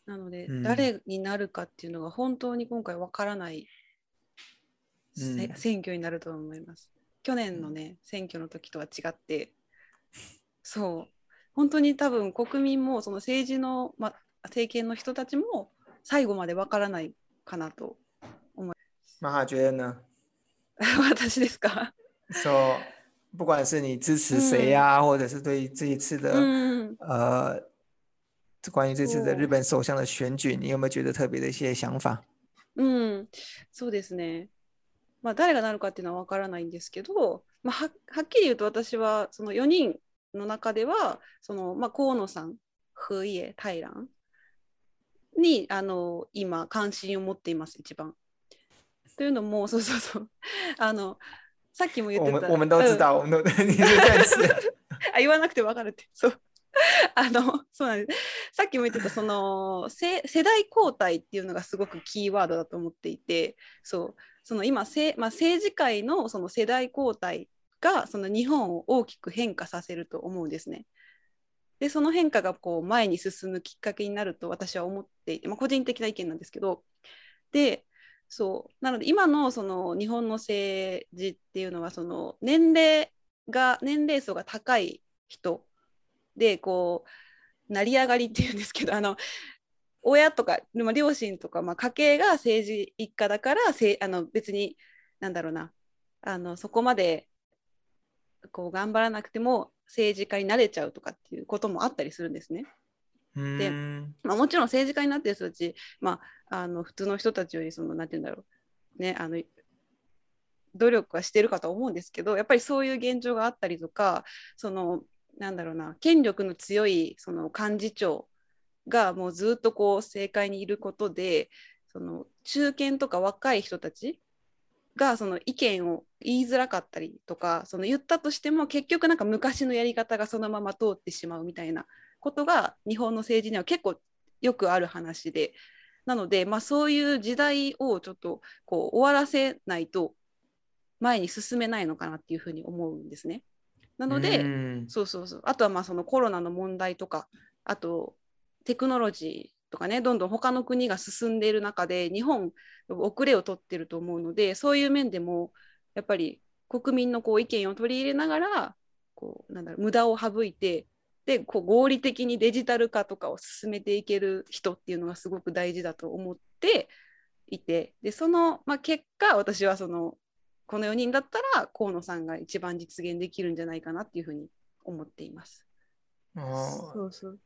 なので、誰になるかっていうのが本当に今回わからない。選挙になると思います。去年のね、選挙の時とは違って。そう本当に多分国民もその政治の、ま、政権の人たちも最後までわからないかなと思います。マハ觉得呢 私ですかそう不管是你支持谁呀、啊、或者是对这一次的、呃关于这次的日本首相的选举你有没有觉得特别的一些想法うそうですね。まあ誰がなるかっていうのはわからないんですけど、まあ、ははっきり言うと私はその四人の中ではその、まあ、河野さん、フ家、エ、タにあの今関心を持っています一番。というのもそうそうそう あのさっきも言ってた。我们都知道、我们都认识。あ 言わなくて分かるって。そう。あのそうなんですさっきも言ってたその世代交代っていうのがすごくキーワードだと思っていてそうその今せ、まあ、政治界のその世代交代がその日本を大きく変化させると思うんですね。でその変化がこう前に進むきっかけになると私は思っていて、まあ、個人的な意見なんですけどでそうなので今のその日本の政治っていうのはその年齢が年齢層が高い人でこう成り上がりっていうんですけどあの親とか、ま両親とか、まあ、家計が政治一家だからせあの別になんだろうなあのそこまでこう頑張らなくても政治家になれちゃうとかっていうこともあったりするんですね。で、まあ、もちろん政治家になってる人たち、まあ、あの普通の人たちよりその何て言うんだろうねあの努力はしてるかと思うんですけどやっぱりそういう現状があったりとかそのなんだろうな権力の強いその幹事長がもうずっとこう政界にいることでその中堅とか若い人たちがその意見を言いづらかったりとかその言ったとしても結局なんか昔のやり方がそのまま通ってしまうみたいなことが日本の政治には結構よくある話でなので、まあ、そういう時代をちょっとこう終わらせないと前に進めないのかなっていうふうに思うんですね。なのでそうそうそうあとはまあそのコロナの問題とかあとテクノロジーとかねどんどん他の国が進んでいる中で日本遅れを取ってると思うのでそういう面でもやっぱり国民のこう意見を取り入れながらこうなんだろう無駄を省いてでこう合理的にデジタル化とかを進めていける人っていうのがすごく大事だと思っていてでその、まあ、結果私はそのこの4人だったら河野さんが一番実現できるんじゃないかなっていうふうに思っています。哦，そうそう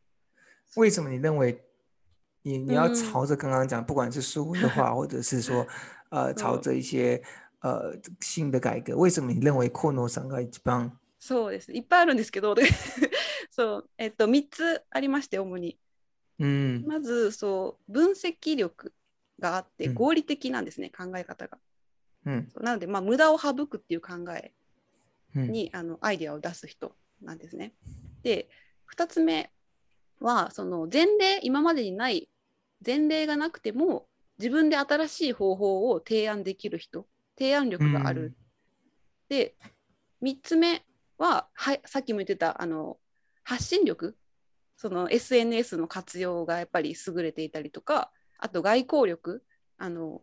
为什么你认为你你要朝着刚刚讲，不管是数位化，或者是说，呃，朝着一些呃新的改革，为什么你认为コノさんが一番？そうです。いっぱいあるんですけど、そう、えっと三つありまして主に、まずそう分析力があって合理的なんですね、考え方が。なのでまあ無駄を省くっていう考えに、あのアイデアを出す人なんですね。で2つ目はその前例今までにない前例がなくても自分で新しい方法を提案できる人提案力がある。うん、で3つ目ははさっきも言ってたあの発信力その SNS の活用がやっぱり優れていたりとかあと外交力あの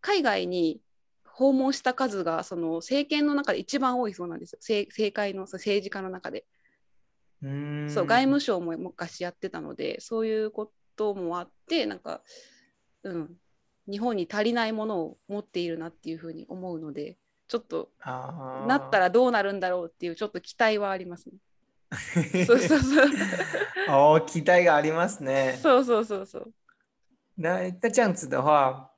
海外に訪問した数がその政権の中で一番多いそうなんですよ政界の政治家の中で。そう外務省も昔やってたのでそういうここともあってなんか、うん、日本に足りないものを持っているなっていうふうに思うのでちょっとなったらどうなるんだろうっていうちょっと期待はありますね。そうそうそう。哦，期待がありますね。そうそうそうそう。那那这样子的话，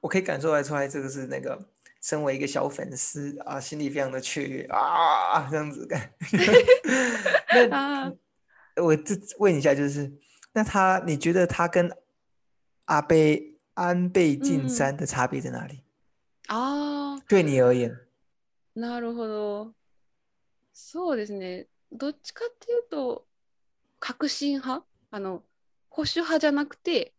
我可以感受得出来，这个是那个身为一个小粉丝啊，心里非常的雀跃啊，这样子感。那我这问一下，就是那他你觉得他跟阿贝安倍晋三的差别在哪里？嗯、ああ。对你而言。なるほど。そうですね。どっちかっていうと革新派あの保守派じゃなくて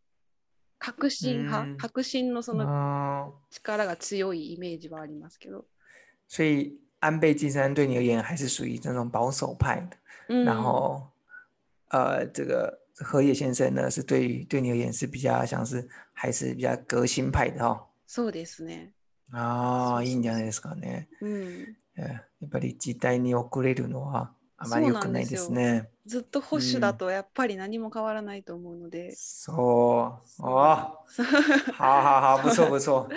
革新派、革新のその力が強いイメージはありますけど。所以安倍晋三对你而言还是属于那种保守派的，嗯、然后呃这个荷叶先生呢，是对于对你而言是比较像是还是比较革新派的哈。そうですね。ああ、いいんじゃないですかね。うん。やっぱり時代に遅れるのはあまり良くないですね。すずっと保守だとやっぱり何も変わらないと思うので。そう。ああ。ははは、不そう不 そ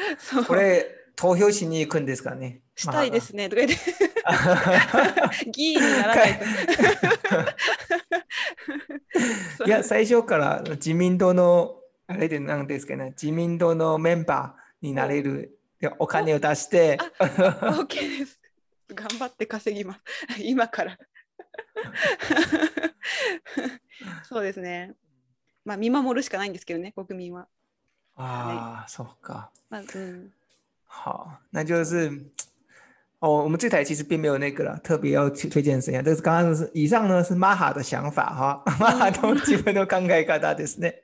う。これ、投票しに行くんですかね。したいですね、とか言って。議員にならないと。いや、最初から自民党の、あれで何ですかね、自民党のメンバーになれる、お金を出して。OK です。頑張って稼ぎます。今から。そうですね。まあ、見守るしかないんですけどね、国民は。ああ、そうか。ん、はあ。那就是哦，我们这台其实并没有那个了，特别要去推荐谁啊？这是刚刚是以上呢是マハ的想法哈、マハの自分の考え方ですね。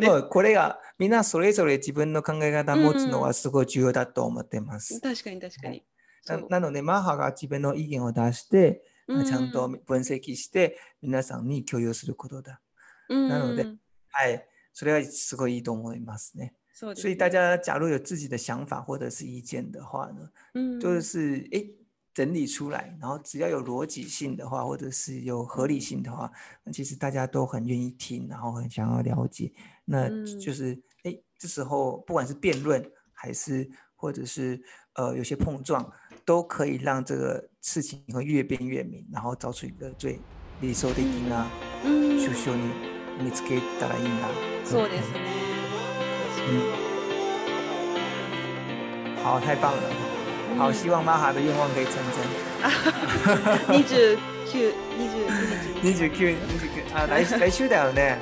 で これがみんなそれぞれ自分の考え方を持つのはすごい重要だと思ってます。確かに確かに。なのでマハが自分の意見を出して、ちゃんと分析して皆さんに共有することだ。なので、はい、それはすごいいいと思いますね。所以大家假如有自己的想法或者是意见的话呢，嗯，就是哎整理出来，然后只要有逻辑性的话，或者是有合理性的话，其实大家都很愿意听，然后很想要了解。那就是哎这时候不管是辩论，还是或者是呃有些碰撞，都可以让这个事情会越变越明，然后找出一个最理想的那个。嗯，好，太棒了，好，希望玛哈的愿望可以成真。二十九、二十九、二十九、二十九、あ、来来週だよね。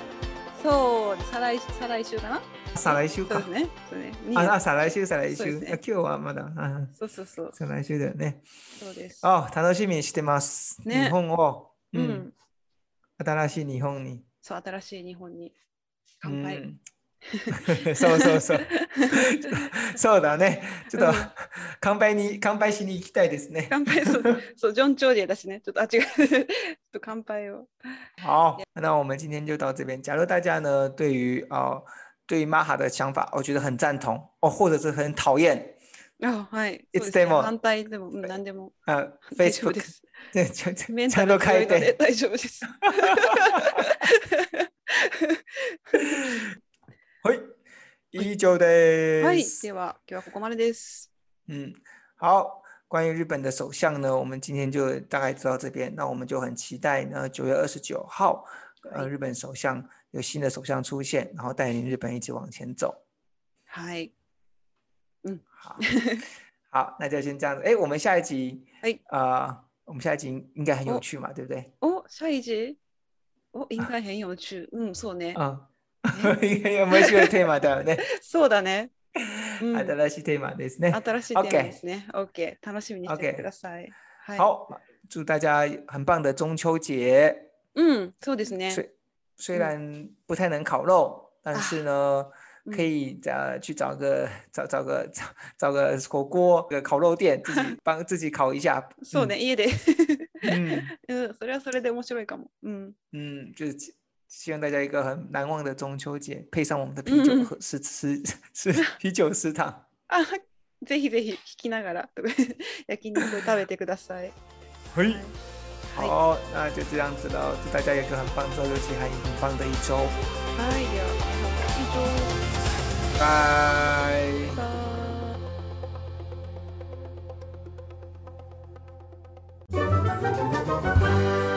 そう、再来再来週かな。再来週か。そうですね。あ、再来週、再来週。ね、今日はまだ。そうそうそう。再来週だよね。そうです。あ、楽しみにしてます。日本を、うん、新しい日本に。そう、新しい日本に。乾杯。そうそうそう。そうだね。ちょっと、うん、乾杯に乾杯しに行きたいですね。乾杯そうそうジョンチョーリエだしね。ちょっとあ違う，と乾杯を。好，那我们今天就到这边。假如大家呢对于啊、呃、对于マハ的想法，我觉得很赞同哦，或者是很讨厌。あはい。いつでも。反対でも、何でも。あ、フェイスブック。で、す。ゃちゃんと書いて。大丈夫です。嘿，依旧的。嘿，那么，今天就到这里。嗯，好。关于日本的首相呢，我们今天就大概知道这边。那我们就很期待呢，九月二十九号，呃，日本首相有新的首相出现，然后带领日本一直往前走。嗨，嗯，好，好，那就先这样子。哎，我们下一集，哎，啊，我们下一集应该很有趣嘛，对不对？哦，下一集，哦，应该很有趣。嗯，是 哦，嗯。いやいや、面白いテーマだよね。そうだね。うん、新しいテーマですね。新しいテーマですね。OK, o k 楽しみにしてください。Okay. はい、好，祝大家很棒的中秋节。嗯，そうですね。虽虽然不太能烤肉，嗯、但是呢，啊、可以呃去找个找找个找找个火锅、个烤肉店，自己帮自己烤一下。そうね、家で。嗯嗯，それはそれで面白いかも。嗯嗯，就是。希望大家一个很难忘的中秋节，配上我们的啤酒，是吃是啤酒食堂。啊，ぜひぜひ聞きながら 焼肉を食べてくださ い。好，那就这样子了，祝大家一个很棒周六期，还有很棒的一周。周。拜拜。